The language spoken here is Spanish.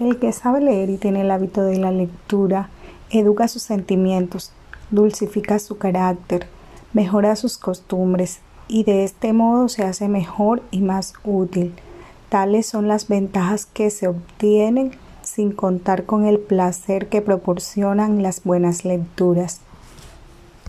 El que sabe leer y tiene el hábito de la lectura educa sus sentimientos, dulcifica su carácter, mejora sus costumbres y de este modo se hace mejor y más útil. Tales son las ventajas que se obtienen sin contar con el placer que proporcionan las buenas lecturas.